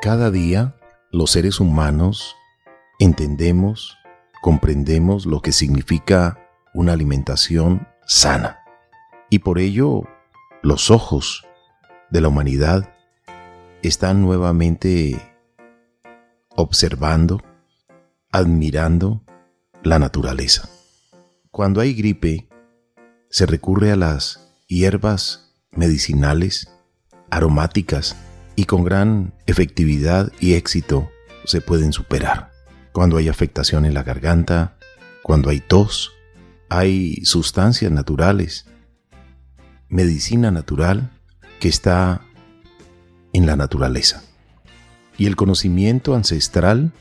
Cada día los seres humanos entendemos, comprendemos lo que significa una alimentación sana. Y por ello los ojos de la humanidad están nuevamente observando, admirando la naturaleza. Cuando hay gripe, se recurre a las hierbas medicinales, aromáticas y con gran efectividad y éxito se pueden superar. Cuando hay afectación en la garganta, cuando hay tos, hay sustancias naturales, medicina natural que está en la naturaleza. Y el conocimiento ancestral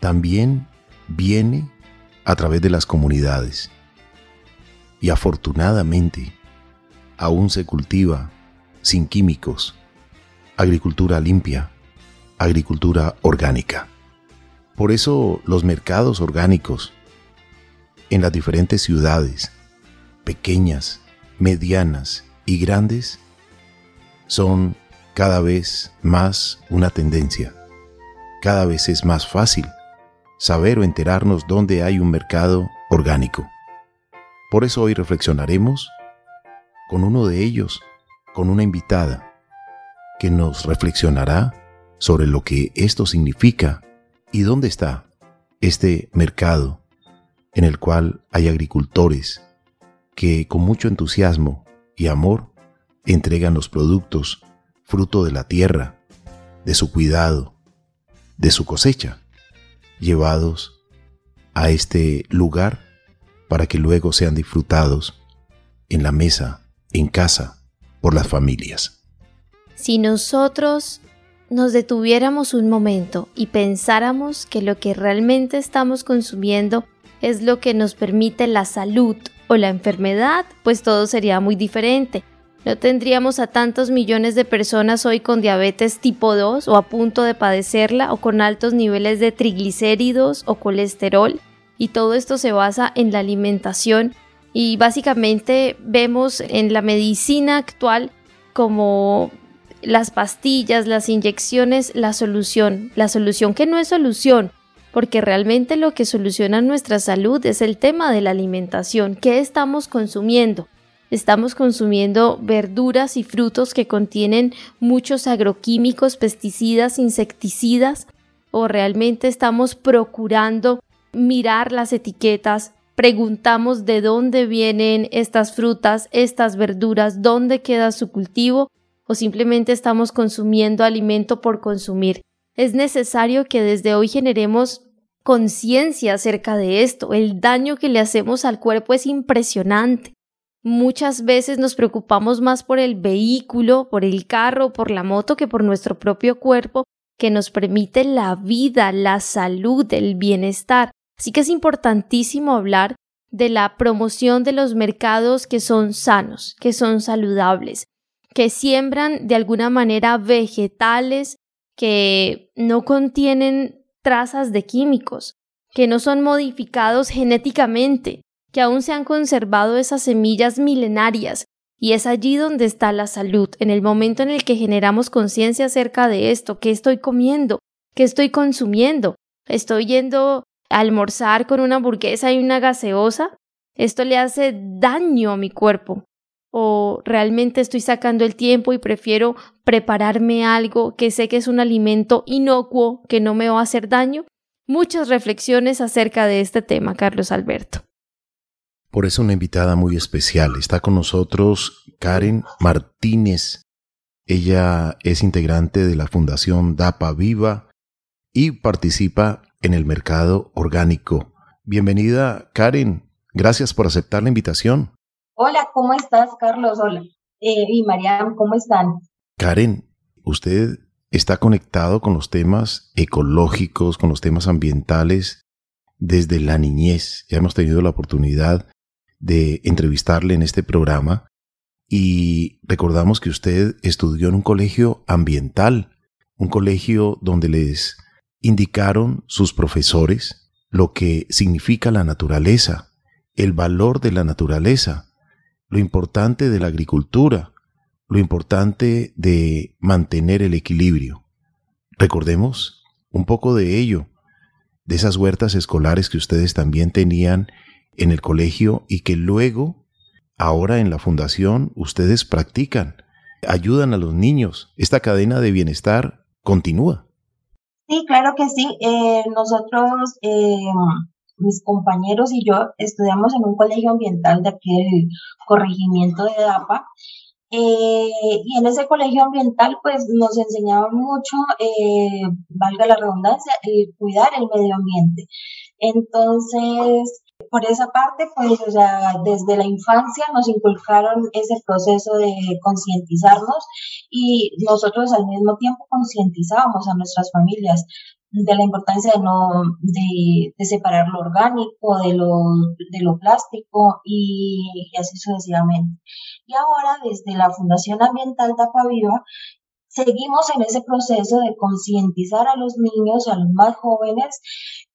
también viene a través de las comunidades. Y afortunadamente, aún se cultiva sin químicos, agricultura limpia, agricultura orgánica. Por eso los mercados orgánicos en las diferentes ciudades, pequeñas, medianas y grandes, son cada vez más una tendencia. Cada vez es más fácil saber o enterarnos dónde hay un mercado orgánico. Por eso hoy reflexionaremos con uno de ellos, con una invitada, que nos reflexionará sobre lo que esto significa y dónde está este mercado en el cual hay agricultores que con mucho entusiasmo y amor entregan los productos fruto de la tierra, de su cuidado, de su cosecha, llevados a este lugar para que luego sean disfrutados en la mesa, en casa, por las familias. Si nosotros nos detuviéramos un momento y pensáramos que lo que realmente estamos consumiendo es lo que nos permite la salud o la enfermedad, pues todo sería muy diferente. No tendríamos a tantos millones de personas hoy con diabetes tipo 2 o a punto de padecerla o con altos niveles de triglicéridos o colesterol. Y todo esto se basa en la alimentación y básicamente vemos en la medicina actual como las pastillas, las inyecciones, la solución. La solución que no es solución, porque realmente lo que soluciona nuestra salud es el tema de la alimentación. ¿Qué estamos consumiendo? Estamos consumiendo verduras y frutos que contienen muchos agroquímicos, pesticidas, insecticidas, o realmente estamos procurando mirar las etiquetas, preguntamos de dónde vienen estas frutas, estas verduras, dónde queda su cultivo, o simplemente estamos consumiendo alimento por consumir. Es necesario que desde hoy generemos conciencia acerca de esto. El daño que le hacemos al cuerpo es impresionante. Muchas veces nos preocupamos más por el vehículo, por el carro, por la moto que por nuestro propio cuerpo que nos permite la vida, la salud, el bienestar. Así que es importantísimo hablar de la promoción de los mercados que son sanos, que son saludables, que siembran de alguna manera vegetales que no contienen trazas de químicos, que no son modificados genéticamente, que aún se han conservado esas semillas milenarias, y es allí donde está la salud, en el momento en el que generamos conciencia acerca de esto, qué estoy comiendo, qué estoy consumiendo, estoy yendo a almorzar con una hamburguesa y una gaseosa, esto le hace daño a mi cuerpo, o realmente estoy sacando el tiempo y prefiero prepararme algo que sé que es un alimento inocuo que no me va a hacer daño. Muchas reflexiones acerca de este tema, Carlos Alberto. Por eso una invitada muy especial. Está con nosotros Karen Martínez. Ella es integrante de la Fundación DAPA Viva y participa en el mercado orgánico. Bienvenida, Karen. Gracias por aceptar la invitación. Hola, ¿cómo estás, Carlos? Hola. Eh, y Mariam, ¿cómo están? Karen, usted está conectado con los temas ecológicos, con los temas ambientales desde la niñez. Ya hemos tenido la oportunidad de entrevistarle en este programa y recordamos que usted estudió en un colegio ambiental, un colegio donde les indicaron sus profesores lo que significa la naturaleza, el valor de la naturaleza, lo importante de la agricultura, lo importante de mantener el equilibrio. Recordemos un poco de ello, de esas huertas escolares que ustedes también tenían en el colegio y que luego, ahora en la fundación, ustedes practican, ayudan a los niños. Esta cadena de bienestar continúa. Sí, claro que sí. Eh, nosotros, eh, mis compañeros y yo estudiamos en un colegio ambiental de aquel corregimiento de DAPA eh, y en ese colegio ambiental, pues nos enseñaban mucho, eh, valga la redundancia, el cuidar el medio ambiente. Entonces, por esa parte, pues, o sea, desde la infancia nos inculcaron ese proceso de concientizarnos y nosotros al mismo tiempo concientizábamos a nuestras familias de la importancia de no de, separar lo orgánico de lo, de lo plástico y, así sucesivamente. Y ahora desde la Fundación Ambiental de Viva seguimos en ese proceso de concientizar a los niños, a los más jóvenes,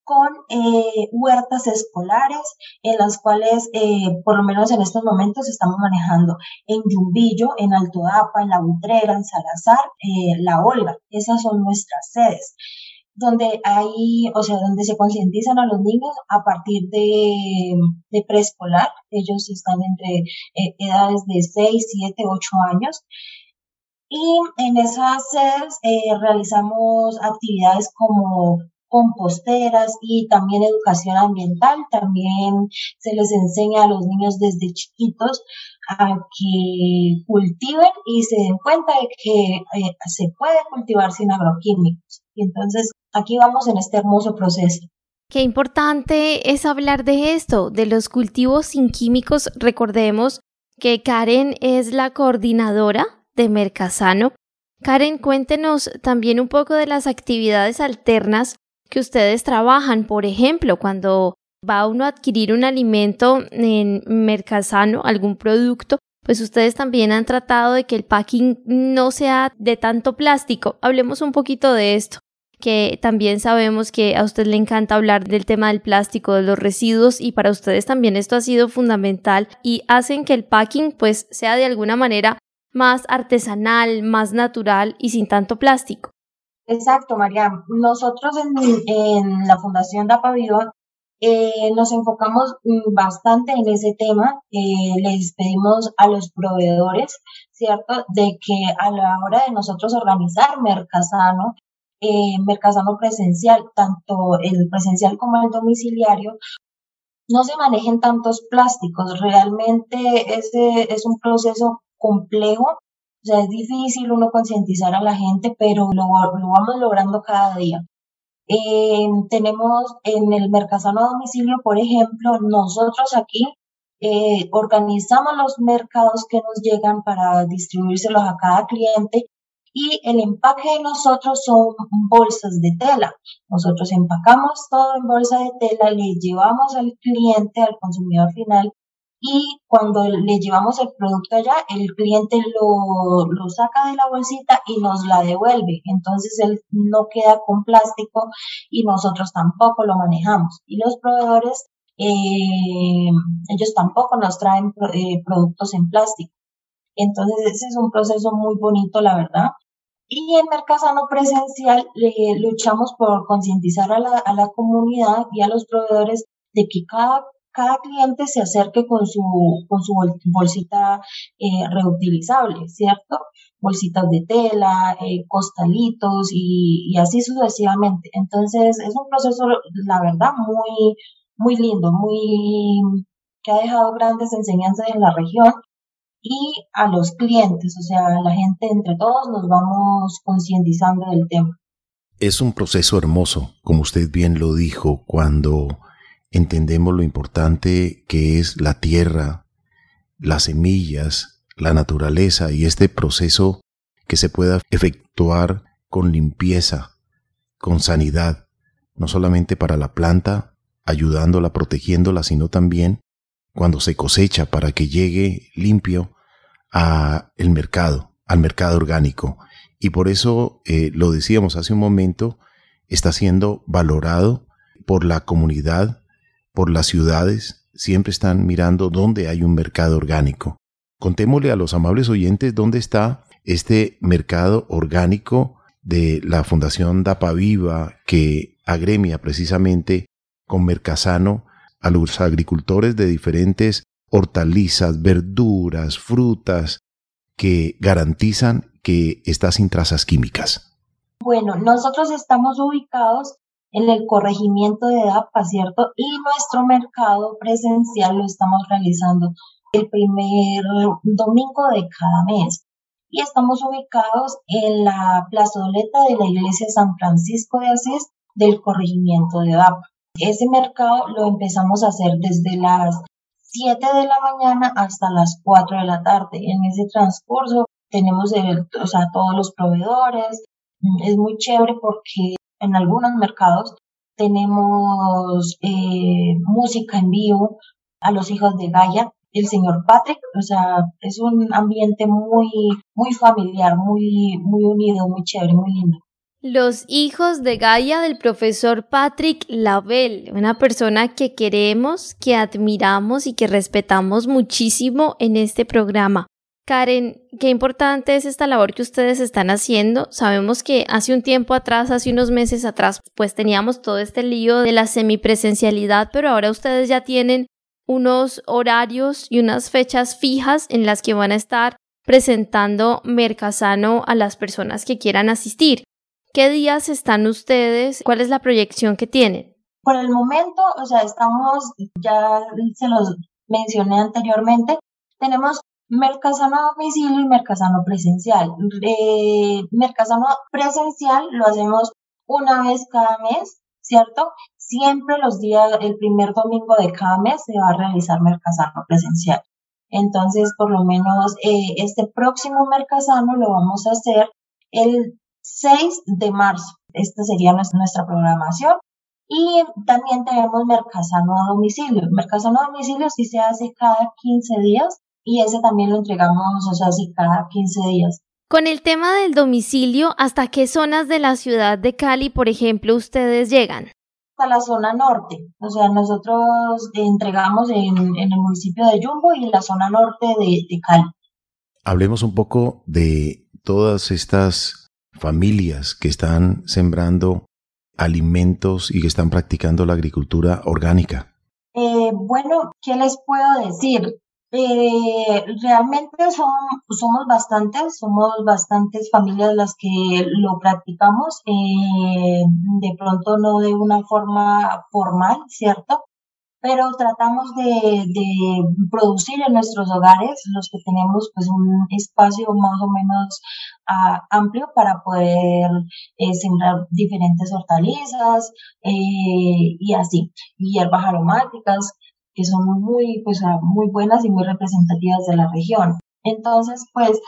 con eh, huertas escolares en las cuales, eh, por lo menos en estos momentos, estamos manejando en Yumbillo, en Alto Dapa, en La Butrera, en Salazar, eh, La Olga. Esas son nuestras sedes donde hay, o sea, donde se concientizan a los niños a partir de, de preescolar. Ellos están entre eh, edades de 6, 7, 8 años. Y en esas sedes eh, realizamos actividades como composteras y también educación ambiental. También se les enseña a los niños desde chiquitos a que cultiven y se den cuenta de que eh, se puede cultivar sin agroquímicos. Y entonces aquí vamos en este hermoso proceso. Qué importante es hablar de esto, de los cultivos sin químicos. Recordemos que Karen es la coordinadora de Mercasano. Karen, cuéntenos también un poco de las actividades alternas que ustedes trabajan. Por ejemplo, cuando va uno a adquirir un alimento en Mercasano, algún producto, pues ustedes también han tratado de que el packing no sea de tanto plástico. Hablemos un poquito de esto que también sabemos que a usted le encanta hablar del tema del plástico, de los residuos y para ustedes también esto ha sido fundamental y hacen que el packing pues sea de alguna manera más artesanal, más natural y sin tanto plástico. Exacto, María. Nosotros en, la Fundación DAPA Viva eh, nos enfocamos mm, bastante en ese tema. Eh, les pedimos a los proveedores, ¿cierto?, de que a la hora de nosotros organizar Mercasano, eh, Mercasano presencial, tanto el presencial como el domiciliario, no se manejen tantos plásticos. Realmente ese es un proceso complejo. O sea, es difícil uno concientizar a la gente, pero lo, lo vamos logrando cada día. Eh, tenemos en el Mercasano a domicilio, por ejemplo, nosotros aquí eh, organizamos los mercados que nos llegan para distribuírselos a cada cliente y el empaque de nosotros son bolsas de tela. Nosotros empacamos todo en bolsa de tela, le llevamos al cliente, al consumidor final y cuando le llevamos el producto allá, el cliente lo, lo, saca de la bolsita y nos la devuelve. Entonces él no queda con plástico y nosotros tampoco lo manejamos. Y los proveedores, eh, ellos tampoco nos traen eh, productos en plástico. Entonces ese es un proceso muy bonito, la verdad. Y en Mercasano Presencial luchamos por concientizar a la, a la comunidad y a los proveedores de que cada cada cliente se acerque con su, con su bolsita eh, reutilizable, ¿cierto? Bolsitas de tela, eh, costalitos y, y, así sucesivamente. Entonces es un proceso, la verdad, muy, muy lindo, muy que ha dejado grandes enseñanzas en la región y a los clientes, o sea, la gente entre todos nos vamos concientizando del tema. Es un proceso hermoso, como usted bien lo dijo, cuando entendemos lo importante que es la tierra, las semillas, la naturaleza y este proceso que se pueda efectuar con limpieza, con sanidad, no solamente para la planta, ayudándola, protegiéndola, sino también cuando se cosecha para que llegue limpio a el mercado, al mercado orgánico. Y por eso, eh, lo decíamos hace un momento, está siendo valorado por la comunidad por las ciudades siempre están mirando dónde hay un mercado orgánico. Contémosle a los amables oyentes dónde está este mercado orgánico de la Fundación Dapa Viva que agremia precisamente con Mercasano a los agricultores de diferentes hortalizas, verduras, frutas que garantizan que está sin trazas químicas. Bueno, nosotros estamos ubicados en el corregimiento de DAPA, ¿cierto? Y nuestro mercado presencial lo estamos realizando el primer domingo de cada mes. Y estamos ubicados en la plazoleta de la iglesia San Francisco de Asís del corregimiento de DAPA. Ese mercado lo empezamos a hacer desde las 7 de la mañana hasta las 4 de la tarde. En ese transcurso tenemos o sea, todos los proveedores. Es muy chévere porque en algunos mercados tenemos eh, música en vivo a los hijos de Gaia, el señor Patrick, o sea, es un ambiente muy, muy familiar, muy, muy unido, muy chévere, muy lindo. Los hijos de Gaia del profesor Patrick Lavelle, una persona que queremos, que admiramos y que respetamos muchísimo en este programa. Karen, qué importante es esta labor que ustedes están haciendo. Sabemos que hace un tiempo atrás, hace unos meses atrás, pues teníamos todo este lío de la semipresencialidad, pero ahora ustedes ya tienen unos horarios y unas fechas fijas en las que van a estar presentando Mercasano a las personas que quieran asistir. ¿Qué días están ustedes? ¿Cuál es la proyección que tienen? Por el momento, o sea, estamos, ya se los mencioné anteriormente, tenemos Mercasano a domicilio y Mercasano presencial. Eh, Mercasano presencial lo hacemos una vez cada mes, ¿cierto? Siempre los días, el primer domingo de cada mes se va a realizar Mercasano presencial. Entonces, por lo menos eh, este próximo Mercasano lo vamos a hacer el 6 de marzo. Esta sería nuestra programación. Y también tenemos Mercasano a domicilio. Mercasano a domicilio sí se hace cada 15 días y ese también lo entregamos, o sea, sí cada 15 días. Con el tema del domicilio, ¿hasta qué zonas de la ciudad de Cali, por ejemplo, ustedes llegan? A la zona norte, o sea, nosotros entregamos en, el municipio de Yumbo y en la zona norte de, de Cali. Hablemos un poco de todas estas familias que están sembrando alimentos y que están practicando la agricultura orgánica? Eh, bueno, ¿qué les puedo decir? Eh, realmente son, somos bastantes, somos bastantes familias las que lo practicamos, eh, de pronto no de una forma formal, ¿cierto? Pero tratamos de, producir en nuestros hogares, los que tenemos pues un espacio más o menos ah, amplio para poder eh, sembrar diferentes hortalizas eh, y así, hierbas aromáticas que son muy, pues, ah, muy buenas y muy representativas de la región. Entonces, pues,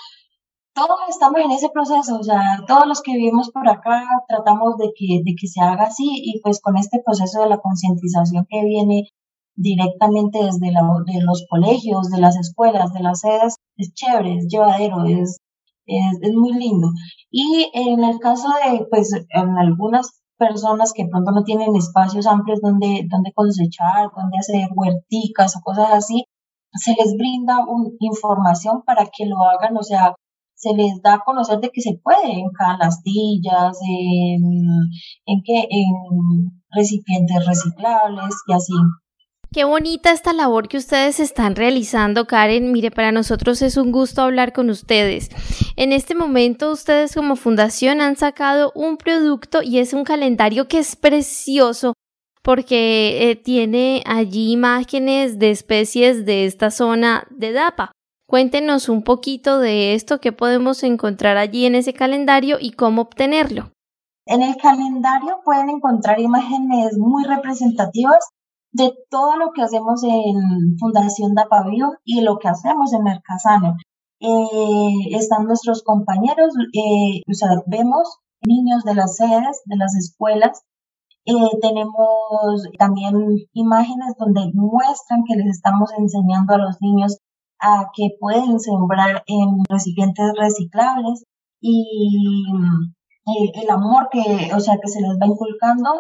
todos estamos en ese proceso, o sea, todos los que vivimos por acá tratamos de que, de que se haga así y pues con este proceso de la concientización que viene directamente desde de los colegios, de las escuelas, de las sedes, es chévere, es llevadero, es, es, muy lindo. Y en el caso de, pues, en algunas personas que pronto no tienen espacios amplios donde, donde cosechar, donde hacer huerticas o cosas así, se les brinda información para que lo hagan, o sea, se les da a conocer de que se puede en canastillas, en, en, que, en recipientes reciclables y así. Qué bonita esta labor que ustedes están realizando, Karen. Mire, para nosotros es un gusto hablar con ustedes. En este momento ustedes como fundación han sacado un producto y es un calendario que es precioso porque eh, tiene allí imágenes de especies de esta zona de DAPA. Cuéntenos un poquito de esto, qué podemos encontrar allí en ese calendario y cómo obtenerlo. En el calendario pueden encontrar imágenes muy representativas de todo lo que hacemos en Fundación Dapavio y lo que hacemos en Mercasano. Eh, están nuestros compañeros, eh, o sea, vemos niños de las sedes, de las escuelas. Eh, tenemos también imágenes donde muestran que les estamos enseñando a los niños a que pueden sembrar en recipientes reciclables y el amor que, o sea, que se les va inculcando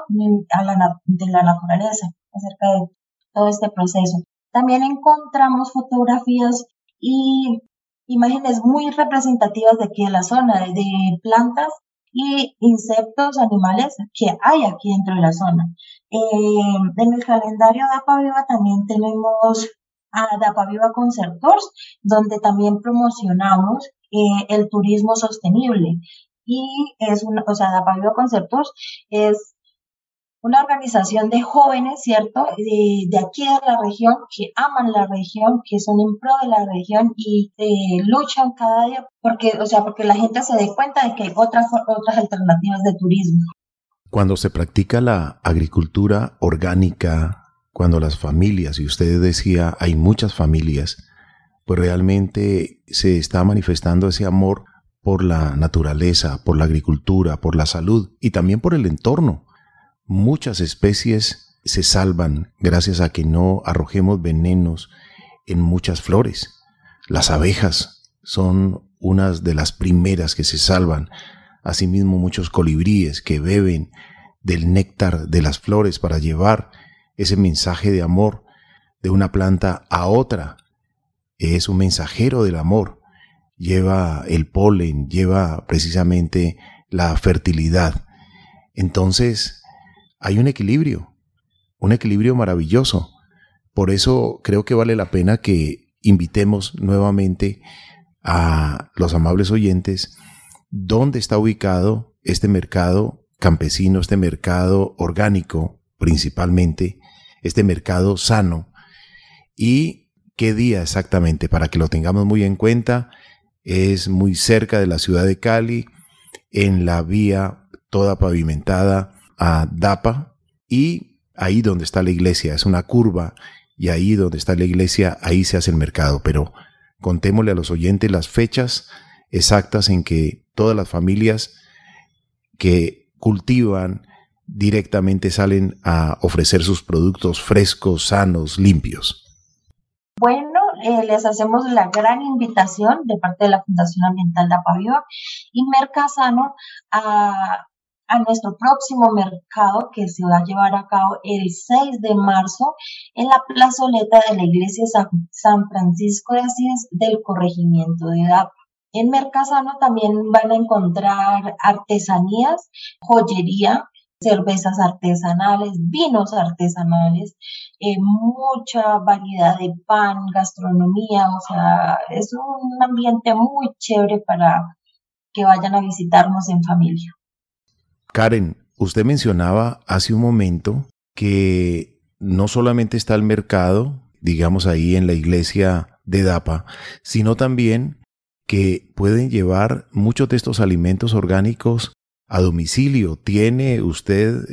a la, de la naturaleza acerca de todo este proceso. También encontramos fotografías y imágenes muy representativas de aquí de la zona, de plantas y insectos, animales que hay aquí dentro de la zona. Eh, en el calendario de APA Viva también tenemos a DAPA Viva Concert Tours, donde también promocionamos eh, el turismo sostenible. Y es una, o sea, DAPA Viva Concert Tours es una organización de jóvenes, ¿cierto? De, aquí de la región, que aman la región, que son en pro de la región y eh, luchan cada día porque, o sea, porque la gente se dé cuenta de que hay otras, otras alternativas de turismo. Cuando se practica la agricultura orgánica, cuando las familias, y usted decía, hay muchas familias, pues realmente se está manifestando ese amor por la naturaleza, por la agricultura, por la salud y también por el entorno Muchas especies se salvan gracias a que no arrojemos venenos en muchas flores. Las abejas son unas de las primeras que se salvan. Asimismo muchos colibríes que beben del néctar de las flores para llevar ese mensaje de amor de una planta a otra. Es un mensajero del amor. Lleva el polen, lleva precisamente la fertilidad. Entonces, hay un equilibrio, un equilibrio maravilloso. Por eso creo que vale la pena que invitemos nuevamente a los amables oyentes dónde está ubicado este mercado campesino, este mercado orgánico principalmente, este mercado sano y qué día exactamente para que lo tengamos muy en cuenta. Es muy cerca de la ciudad de Cali, en la vía toda pavimentada a Dapa y ahí donde está la iglesia, es una curva y ahí donde está la iglesia, ahí se hace el mercado. Pero contémosle a los oyentes las fechas exactas en que todas las familias que cultivan directamente salen a ofrecer sus productos frescos, sanos, limpios. Bueno, eh, les hacemos la gran invitación de parte de la Fundación Ambiental de Apavio y Mercasano a a nuestro próximo mercado que se va a llevar a cabo el 6 de marzo en la plazoleta de la iglesia San Francisco de Asís del corregimiento de Dapa. En Mercasano también van a encontrar artesanías, joyería, cervezas artesanales, vinos artesanales, eh, mucha variedad de pan, gastronomía, o sea, es un ambiente muy chévere para que vayan a visitarnos en familia. Karen, usted mencionaba hace un momento que no solamente está el mercado, digamos ahí en la iglesia de Dapa, sino también que pueden llevar muchos de estos alimentos orgánicos a domicilio. ¿Tiene usted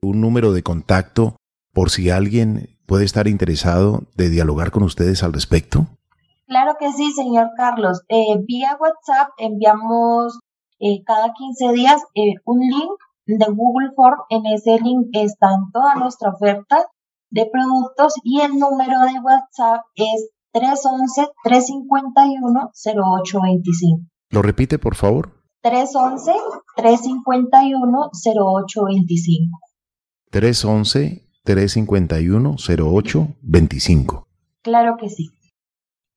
un número de contacto por si alguien puede estar interesado de dialogar con ustedes al respecto? Claro que sí, señor Carlos. Eh, vía WhatsApp enviamos eh, cada 15 días eh, un link de Google Form. En ese link está toda nuestra oferta de productos y el número de WhatsApp es 311-351-0825. ¿Lo repite, por favor? 311-351-0825. 311-351-0825. Claro que sí.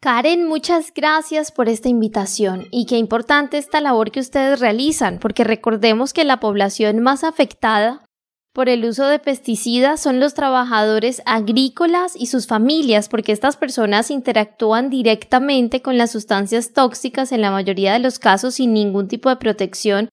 Karen, muchas gracias por esta invitación y qué importante esta labor que ustedes realizan, porque recordemos que la población más afectada por el uso de pesticidas son los trabajadores agrícolas y sus familias, porque estas personas interactúan directamente con las sustancias tóxicas en la mayoría de los casos sin ningún tipo de protección.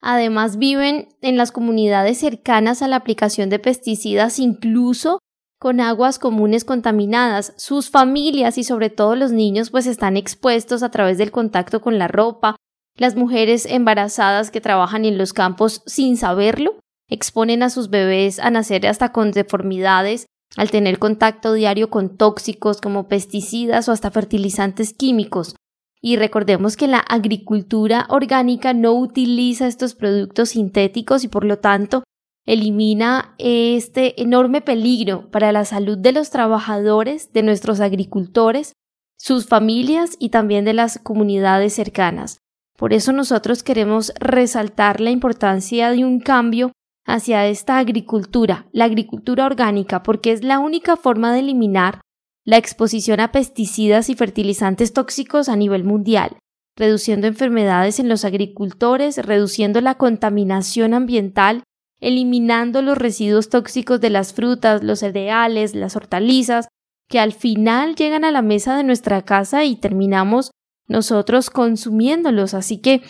Además viven en las comunidades cercanas a la aplicación de pesticidas, incluso con aguas comunes contaminadas. Sus familias y sobre todo los niños pues están expuestos a través del contacto con la ropa. Las mujeres embarazadas que trabajan en los campos sin saberlo exponen a sus bebés a nacer hasta con deformidades al tener contacto diario con tóxicos como pesticidas o hasta fertilizantes químicos. Y recordemos que la agricultura orgánica no utiliza estos productos sintéticos y por lo tanto elimina este enorme peligro para la salud de los trabajadores, de nuestros agricultores, sus familias y también de las comunidades cercanas. Por eso nosotros queremos resaltar la importancia de un cambio hacia esta agricultura, la agricultura orgánica, porque es la única forma de eliminar la exposición a pesticidas y fertilizantes tóxicos a nivel mundial. reduciendo enfermedades en los agricultores, reduciendo la contaminación ambiental, eliminando los residuos tóxicos de las frutas, los cereales, las hortalizas, que al final llegan a la mesa de nuestra casa y terminamos nosotros consumiéndolos. Así que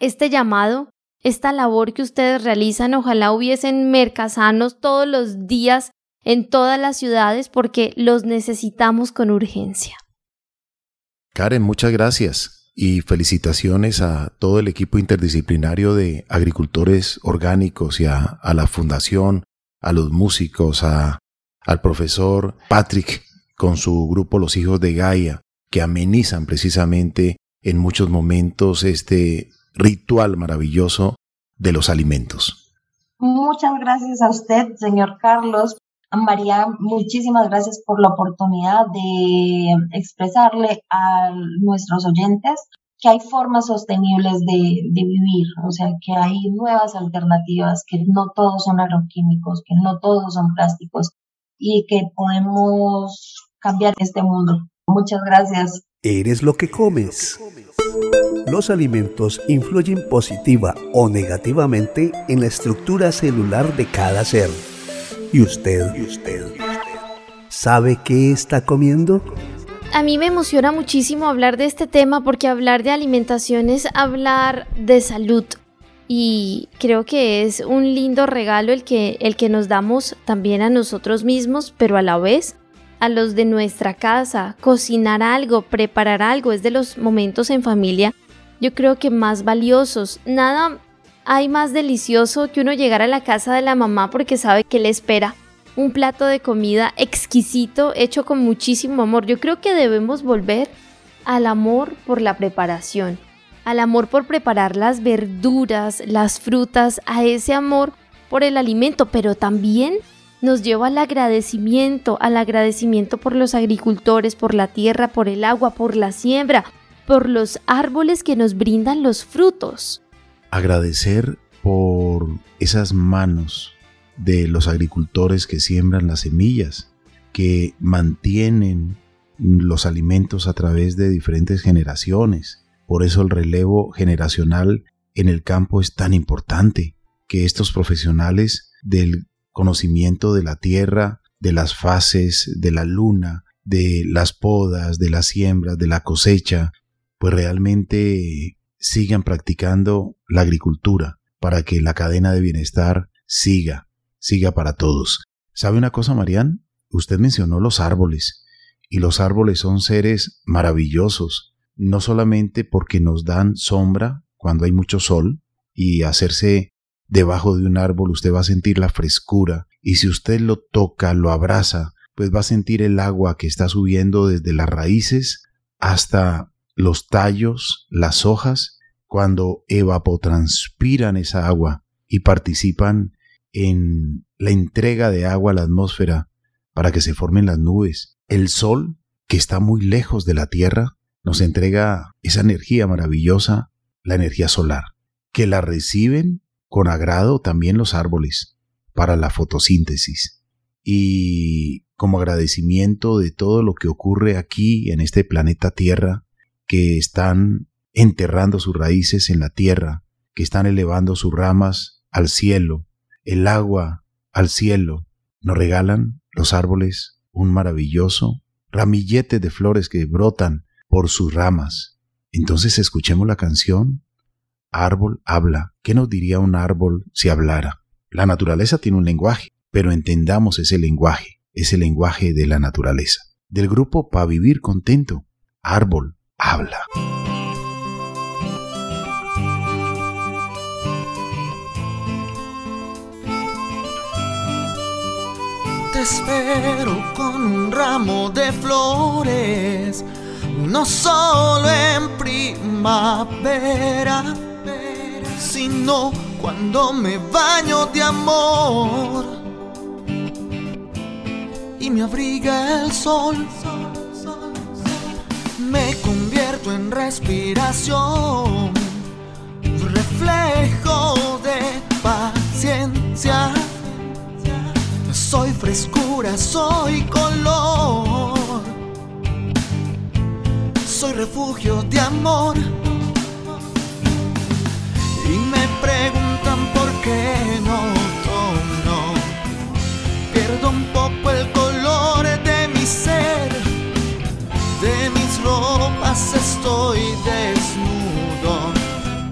este llamado, esta labor que ustedes realizan, ojalá hubiesen mercasanos todos los días en todas las ciudades porque los necesitamos con urgencia. Karen, muchas gracias y felicitaciones a todo el equipo interdisciplinario de agricultores orgánicos y a, la fundación, a los músicos, a, al profesor Patrick con su grupo Los Hijos de Gaia, que amenizan precisamente en muchos momentos este ritual maravilloso de los alimentos. Muchas gracias a usted, señor Carlos. María, muchísimas gracias por la oportunidad de expresarle a nuestros oyentes que hay formas sostenibles de, de, vivir, o sea, que hay nuevas alternativas, que no todos son agroquímicos, que no todos son plásticos y que podemos cambiar este mundo. Muchas gracias. Eres lo que comes. Los alimentos influyen positiva o negativamente en la estructura celular de cada ser. ¿Y usted? ¿Y usted? ¿Sabe qué está comiendo? A mí me emociona muchísimo hablar de este tema porque hablar de alimentación es hablar de salud y creo que es un lindo regalo el que, el que nos damos también a nosotros mismos, pero a la vez a los de nuestra casa, cocinar algo, preparar algo, es de los momentos en familia, yo creo que más valiosos. Nada hay más delicioso que uno llegar a la casa de la mamá porque sabe que le espera un plato de comida exquisito hecho con muchísimo amor. Yo creo que debemos volver al amor por la preparación, al amor por preparar las verduras, las frutas, a ese amor por el alimento, pero también nos lleva al agradecimiento, al agradecimiento por los agricultores, por la tierra, por el agua, por la siembra, por los árboles que nos brindan los frutos. Agradecer por esas manos de los agricultores que siembran las semillas, que mantienen los alimentos a través de diferentes generaciones. Por eso el relevo generacional en el campo es tan importante, que estos profesionales del conocimiento de la tierra, de las fases, de la luna, de las podas, de las siembras, de la cosecha, pues realmente sigan practicando la agricultura para que la cadena de bienestar siga, siga para todos. ¿Sabe una cosa, Marian? Usted mencionó los árboles, y los árboles son seres maravillosos, no solamente porque nos dan sombra cuando hay mucho sol, y hacerse Debajo de un árbol usted va a sentir la frescura y si usted lo toca, lo abraza, pues va a sentir el agua que está subiendo desde las raíces hasta los tallos, las hojas, cuando evapotranspiran esa agua y participan en la entrega de agua a la atmósfera para que se formen las nubes. El sol, que está muy lejos de la Tierra, nos entrega esa energía maravillosa, la energía solar, que la reciben con agrado también los árboles para la fotosíntesis. Y como agradecimiento de todo lo que ocurre aquí en este planeta Tierra, que están enterrando sus raíces en la tierra, que están elevando sus ramas al cielo, el agua al cielo, nos regalan los árboles un maravilloso ramillete de flores que brotan por sus ramas. Entonces escuchemos la canción árbol habla. ¿Qué nos diría un árbol si hablara? La naturaleza tiene un lenguaje, pero entendamos ese lenguaje, ese lenguaje de la naturaleza. Del grupo Pa' Vivir Contento, árbol habla. Te espero con un ramo de flores, no solo en primavera sino cuando me baño de amor y me abriga el sol. Me en respiración, reflejo de paciencia. Soy frescura, soy color, soy refugio de amor. Y me preguntan por qué no tono, pierdo un poco el color de mi ser. De mi ropas estoy desnudo,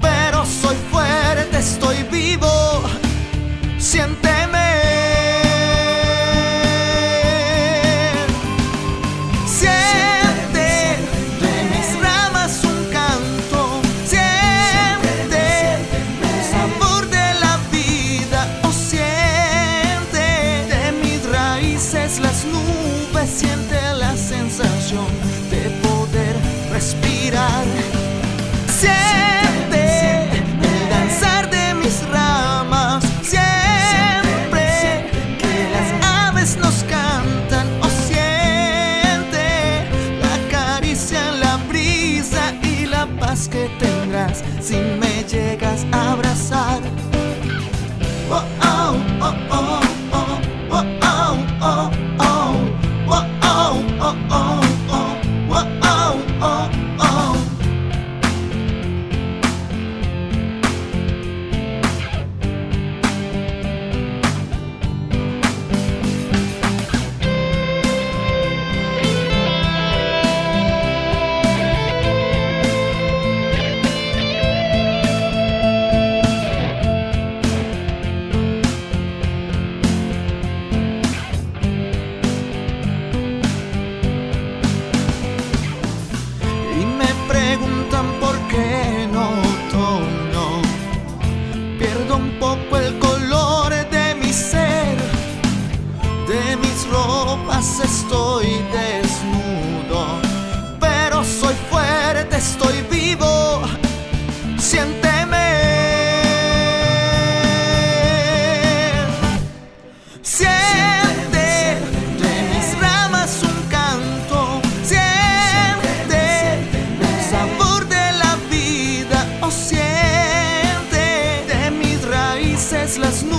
pero soy fuerte, estoy vivo. Siente las nubes.